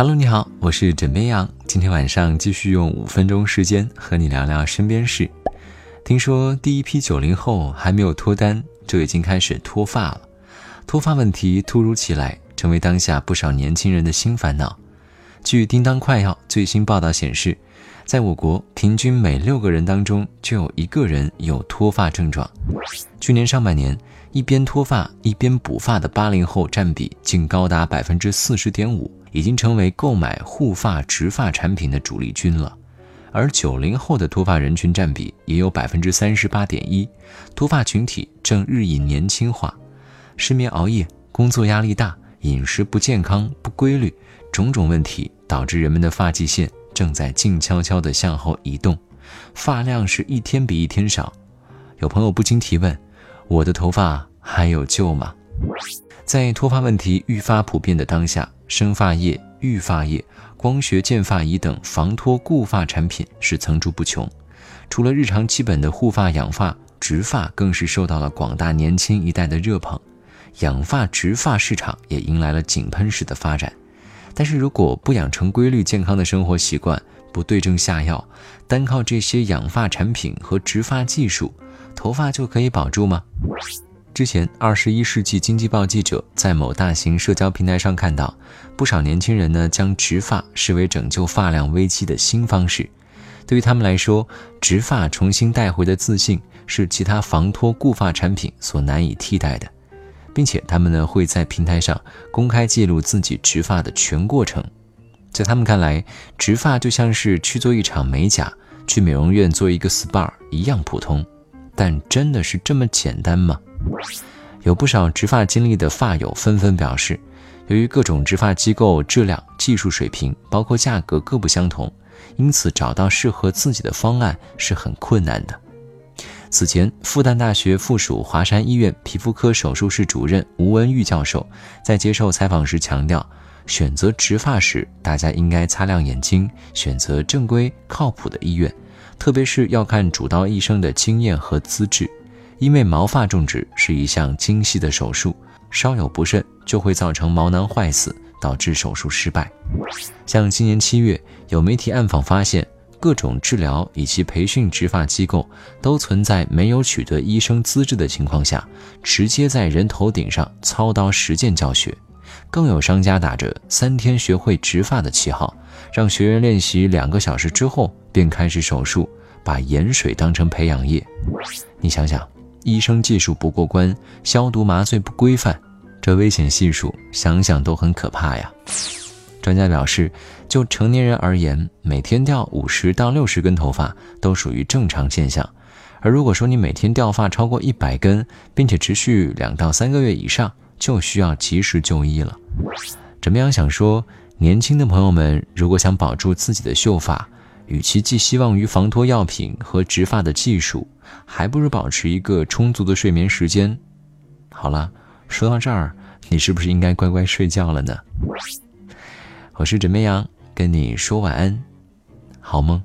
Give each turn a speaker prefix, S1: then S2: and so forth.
S1: Hello，你好，我是枕边羊。今天晚上继续用五分钟时间和你聊聊身边事。听说第一批九零后还没有脱单，就已经开始脱发了。脱发问题突如其来，成为当下不少年轻人的新烦恼。据叮当快药最新报道显示，在我国平均每六个人当中就有一个人有脱发症状。去年上半年，一边脱发一边补发的八零后占比竟高达百分之四十点五，已经成为购买护发植发产品的主力军了。而九零后的脱发人群占比也有百分之三十八点一，脱发群体正日益年轻化。失眠、熬夜、工作压力大、饮食不健康、不规律。种种问题导致人们的发际线正在静悄悄地向后移动，发量是一天比一天少。有朋友不禁提问：我的头发还有救吗？在脱发问题愈发普遍的当下，生发液、育发液、光学健发仪等防脱固发产品是层出不穷。除了日常基本的护发、养发，植发更是受到了广大年轻一代的热捧，养发植发市场也迎来了井喷式的发展。但是如果不养成规律健康的生活习惯，不对症下药，单靠这些养发产品和植发技术，头发就可以保住吗？之前，《二十一世纪经济报》记者在某大型社交平台上看到，不少年轻人呢将植发视为拯救发量危机的新方式。对于他们来说，植发重新带回的自信是其他防脱固发产品所难以替代的。并且他们呢会在平台上公开记录自己植发的全过程，在他们看来，植发就像是去做一场美甲、去美容院做一个 SPA 一样普通，但真的是这么简单吗？有不少植发经历的发友纷纷表示，由于各种植发机构质量、技术水平，包括价格各不相同，因此找到适合自己的方案是很困难的。此前，复旦大学附属华山医院皮肤科手术室主任吴文玉教授在接受采访时强调，选择植发时，大家应该擦亮眼睛，选择正规靠谱的医院，特别是要看主刀医生的经验和资质，因为毛发种植是一项精细的手术，稍有不慎就会造成毛囊坏死，导致手术失败。像今年七月，有媒体暗访发现。各种治疗以及培训植发机构都存在没有取得医生资质的情况下，直接在人头顶上操刀实践教学。更有商家打着三天学会植发的旗号，让学员练习两个小时之后便开始手术，把盐水当成培养液。你想想，医生技术不过关，消毒麻醉不规范，这危险系数想想都很可怕呀。专家表示，就成年人而言，每天掉五十到六十根头发都属于正常现象。而如果说你每天掉发超过一百根，并且持续两到三个月以上，就需要及时就医了。怎么样？想说，年轻的朋友们，如果想保住自己的秀发，与其寄希望于防脱药品和植发的技术，还不如保持一个充足的睡眠时间。好了，说到这儿，你是不是应该乖乖睡觉了呢？我是枕边羊，跟你说晚安，好梦。